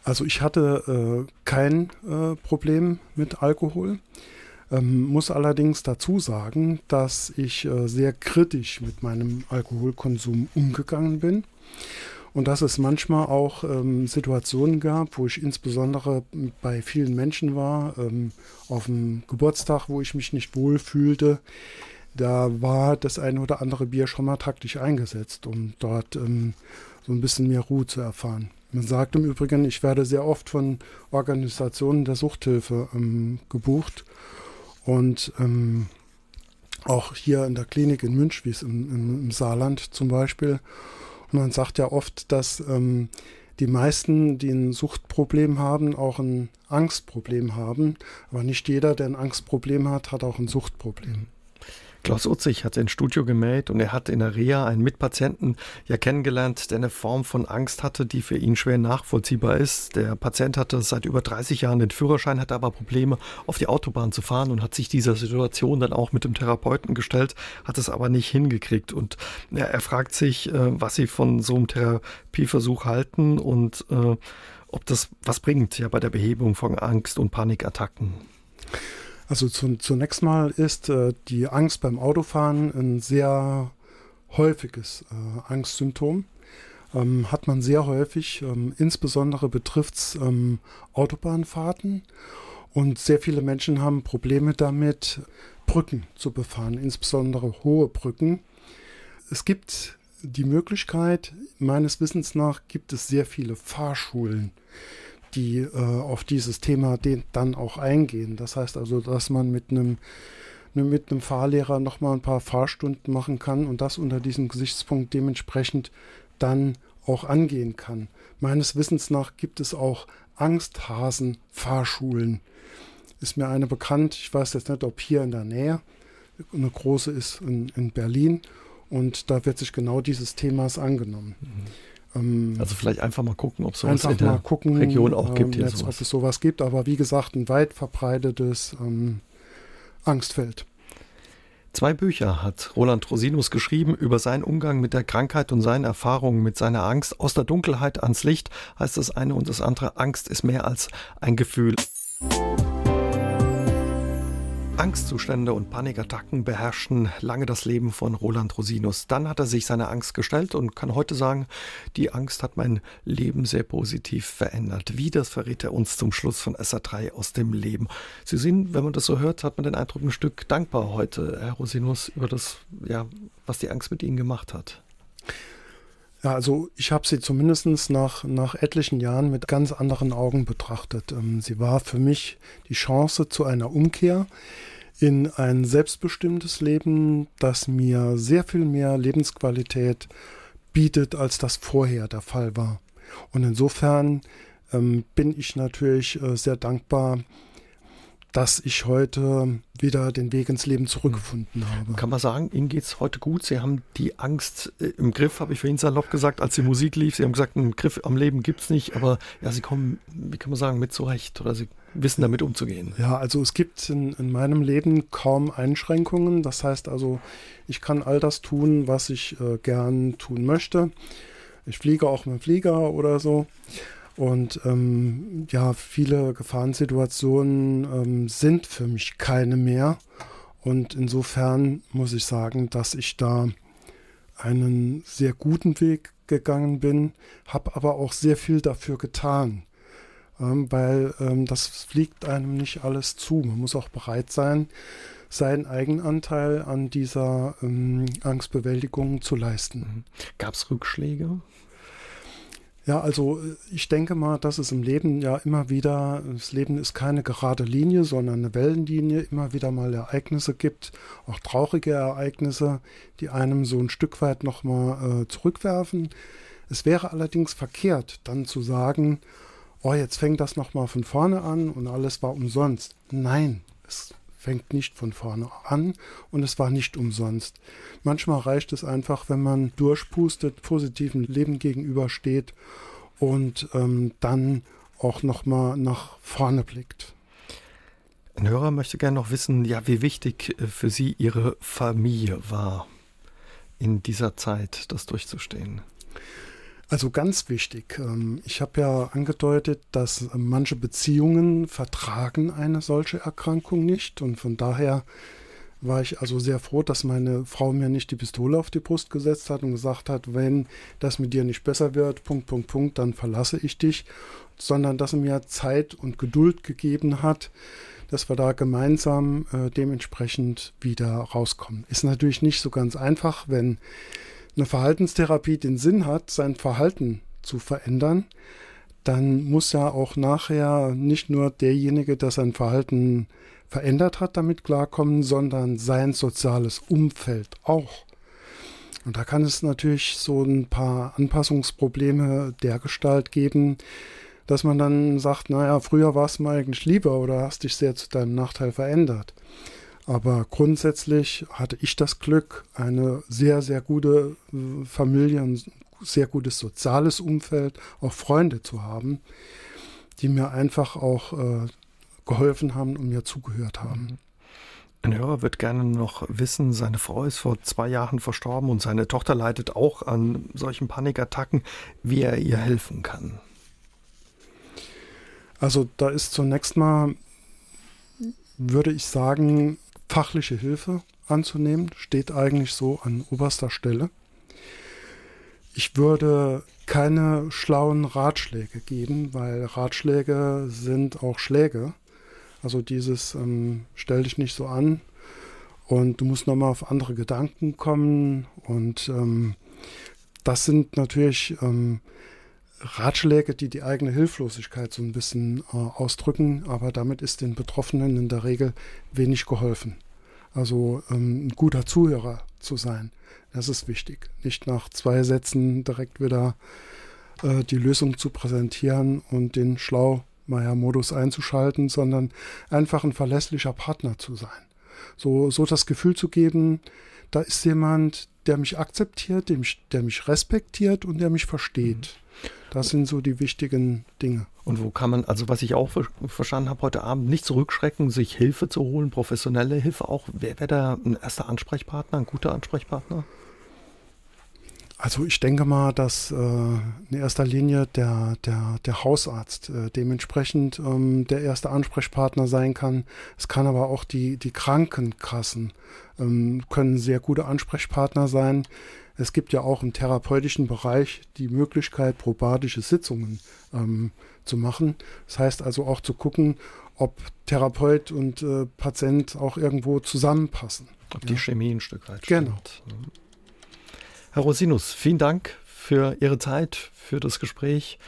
Also ich hatte äh, kein äh, Problem mit Alkohol. Ähm, muss allerdings dazu sagen, dass ich äh, sehr kritisch mit meinem Alkoholkonsum umgegangen bin und dass es manchmal auch ähm, Situationen gab, wo ich insbesondere bei vielen Menschen war, ähm, auf dem Geburtstag, wo ich mich nicht wohl fühlte. Da war das eine oder andere Bier schon mal taktisch eingesetzt, um dort ähm, so ein bisschen mehr Ruhe zu erfahren. Man sagt im Übrigen, ich werde sehr oft von Organisationen der Suchthilfe ähm, gebucht und ähm, auch hier in der Klinik in Münchwies im, im, im, Saarland zum Beispiel. Und man sagt ja oft, dass ähm, die meisten, die ein Suchtproblem haben, auch ein Angstproblem haben. Aber nicht jeder, der ein Angstproblem hat, hat auch ein Suchtproblem. Klaus Utzig hat ein Studio gemäht und er hat in der Reha einen Mitpatienten ja kennengelernt, der eine Form von Angst hatte, die für ihn schwer nachvollziehbar ist. Der Patient hatte seit über 30 Jahren den Führerschein, hatte aber Probleme, auf die Autobahn zu fahren und hat sich dieser Situation dann auch mit dem Therapeuten gestellt, hat es aber nicht hingekriegt. Und ja, er fragt sich, äh, was sie von so einem Therapieversuch halten und äh, ob das was bringt ja bei der Behebung von Angst und Panikattacken. Also zu, zunächst mal ist äh, die Angst beim Autofahren ein sehr häufiges äh, Angstsymptom. Ähm, hat man sehr häufig, ähm, insbesondere betrifft es ähm, Autobahnfahrten. Und sehr viele Menschen haben Probleme damit, Brücken zu befahren, insbesondere hohe Brücken. Es gibt die Möglichkeit, meines Wissens nach gibt es sehr viele Fahrschulen, die äh, auf dieses Thema den, dann auch eingehen. Das heißt also, dass man mit einem ne, mit Fahrlehrer noch mal ein paar Fahrstunden machen kann und das unter diesem Gesichtspunkt dementsprechend dann auch angehen kann. Meines Wissens nach gibt es auch Angsthasen-Fahrschulen. ist mir eine bekannt. Ich weiß jetzt nicht, ob hier in der Nähe. Eine große ist in, in Berlin. Und da wird sich genau dieses Themas angenommen. Mhm. Also vielleicht einfach mal gucken, ob es sowas in der gucken, Region auch gibt. Ähm, jetzt, ob es sowas gibt. Aber wie gesagt, ein weit verbreitetes ähm, Angstfeld. Zwei Bücher hat Roland Rosinus geschrieben über seinen Umgang mit der Krankheit und seine Erfahrungen mit seiner Angst. Aus der Dunkelheit ans Licht heißt das eine und das andere. Angst ist mehr als ein Gefühl. Angstzustände und Panikattacken beherrschten lange das Leben von Roland Rosinus. Dann hat er sich seiner Angst gestellt und kann heute sagen, die Angst hat mein Leben sehr positiv verändert. Wie das verrät er uns zum Schluss von SA3 aus dem Leben. Sie sind, wenn man das so hört, hat man den Eindruck, ein Stück dankbar heute, Herr Rosinus, über das, ja, was die Angst mit Ihnen gemacht hat. Ja, also ich habe sie zumindest nach, nach etlichen Jahren mit ganz anderen Augen betrachtet. Ähm, sie war für mich die Chance zu einer Umkehr in ein selbstbestimmtes Leben, das mir sehr viel mehr Lebensqualität bietet, als das vorher der Fall war. Und insofern ähm, bin ich natürlich äh, sehr dankbar, dass ich heute wieder den Weg ins Leben zurückgefunden habe. Kann man sagen, Ihnen geht es heute gut? Sie haben die Angst äh, im Griff, habe ich vorhin salopp gesagt, als die Musik lief. Sie haben gesagt, einen Griff am Leben gibt es nicht, aber ja, Sie kommen, wie kann man sagen, mit zurecht oder Sie wissen damit umzugehen. Ja, also es gibt in, in meinem Leben kaum Einschränkungen. Das heißt also, ich kann all das tun, was ich äh, gern tun möchte. Ich fliege auch mit dem Flieger oder so. Und ähm, ja, viele Gefahrensituationen ähm, sind für mich keine mehr. Und insofern muss ich sagen, dass ich da einen sehr guten Weg gegangen bin, habe aber auch sehr viel dafür getan, ähm, weil ähm, das fliegt einem nicht alles zu. Man muss auch bereit sein, seinen Eigenanteil an dieser ähm, Angstbewältigung zu leisten. Gab es Rückschläge? Ja, also äh, ich denke mal, dass es im Leben ja immer wieder, das Leben ist keine gerade Linie, sondern eine Wellenlinie, immer wieder mal Ereignisse gibt, auch traurige Ereignisse, die einem so ein Stück weit nochmal äh, zurückwerfen. Es wäre allerdings verkehrt, dann zu sagen, oh, jetzt fängt das nochmal von vorne an und alles war umsonst. Nein, es fängt nicht von vorne an und es war nicht umsonst. Manchmal reicht es einfach, wenn man durchpustet, positiven Leben gegenübersteht und ähm, dann auch nochmal nach vorne blickt. Ein Hörer möchte gerne noch wissen, ja, wie wichtig äh, für Sie Ihre Familie war, in dieser Zeit das durchzustehen. Also ganz wichtig. Ähm, ich habe ja angedeutet, dass manche Beziehungen vertragen eine solche Erkrankung nicht und von daher war ich also sehr froh, dass meine Frau mir nicht die Pistole auf die Brust gesetzt hat und gesagt hat, wenn das mit dir nicht besser wird, Punkt, Punkt, Punkt, dann verlasse ich dich, sondern dass sie mir Zeit und Geduld gegeben hat, dass wir da gemeinsam äh, dementsprechend wieder rauskommen. Ist natürlich nicht so ganz einfach, wenn eine Verhaltenstherapie den Sinn hat, sein Verhalten zu verändern, dann muss ja auch nachher nicht nur derjenige, der sein Verhalten verändert hat, damit klarkommen, sondern sein soziales Umfeld auch. Und da kann es natürlich so ein paar Anpassungsprobleme der Gestalt geben, dass man dann sagt, naja, früher war es mir eigentlich lieber oder hast dich sehr zu deinem Nachteil verändert. Aber grundsätzlich hatte ich das Glück, eine sehr, sehr gute äh, Familie, ein sehr gutes soziales Umfeld, auch Freunde zu haben, die mir einfach auch äh, geholfen haben und mir zugehört haben. Mhm. Ein Hörer wird gerne noch wissen, seine Frau ist vor zwei Jahren verstorben und seine Tochter leidet auch an solchen Panikattacken, wie er ihr helfen kann. Also da ist zunächst mal, würde ich sagen, fachliche Hilfe anzunehmen, steht eigentlich so an oberster Stelle. Ich würde keine schlauen Ratschläge geben, weil Ratschläge sind auch Schläge. Also dieses ähm, stell dich nicht so an und du musst nochmal auf andere Gedanken kommen und ähm, das sind natürlich ähm, Ratschläge, die die eigene Hilflosigkeit so ein bisschen äh, ausdrücken, aber damit ist den Betroffenen in der Regel wenig geholfen. Also ähm, ein guter Zuhörer zu sein, das ist wichtig. Nicht nach zwei Sätzen direkt wieder äh, die Lösung zu präsentieren und den schlau Biedermeier-Modus einzuschalten, sondern einfach ein verlässlicher Partner zu sein. So, so das Gefühl zu geben, da ist jemand, der mich akzeptiert, der mich, der mich respektiert und der mich versteht. Das sind so die wichtigen Dinge. Und wo kann man, also was ich auch verstanden habe heute Abend, nicht zurückschrecken, sich Hilfe zu holen, professionelle Hilfe auch. Wer wäre da ein erster Ansprechpartner, ein guter Ansprechpartner? Also ich denke mal, dass äh, in erster Linie der, der, der Hausarzt äh, dementsprechend ähm, der erste Ansprechpartner sein kann. Es kann aber auch die, die Krankenkassen ähm, können sehr gute Ansprechpartner sein. Es gibt ja auch im therapeutischen Bereich die Möglichkeit, probadische Sitzungen ähm, zu machen. Das heißt also auch zu gucken, ob Therapeut und äh, Patient auch irgendwo zusammenpassen. Ob die Chemie ein Stück weit genau. stimmt. Genau. Herr Rosinus, vielen Dank für Ihre Zeit, für das Gespräch.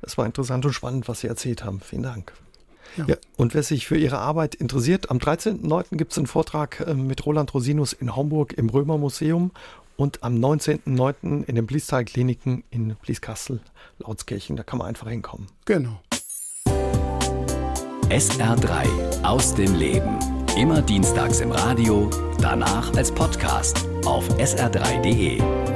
Es war interessant und spannend, was Sie erzählt haben. Vielen Dank. Ja. ja. und wer sich für Ihre Arbeit interessiert, am 13.09. gibt es einen Vortrag äh, mit Roland Rosinus in Homburg im Römermuseum und am 19.09. in den Bliestal-Kliniken in Blieskastel, Lautskirchen. Da kann man einfach hinkommen. Genau. SR3 aus dem Leben. Immer dienstags im Radio, danach als Podcast auf sr3.de.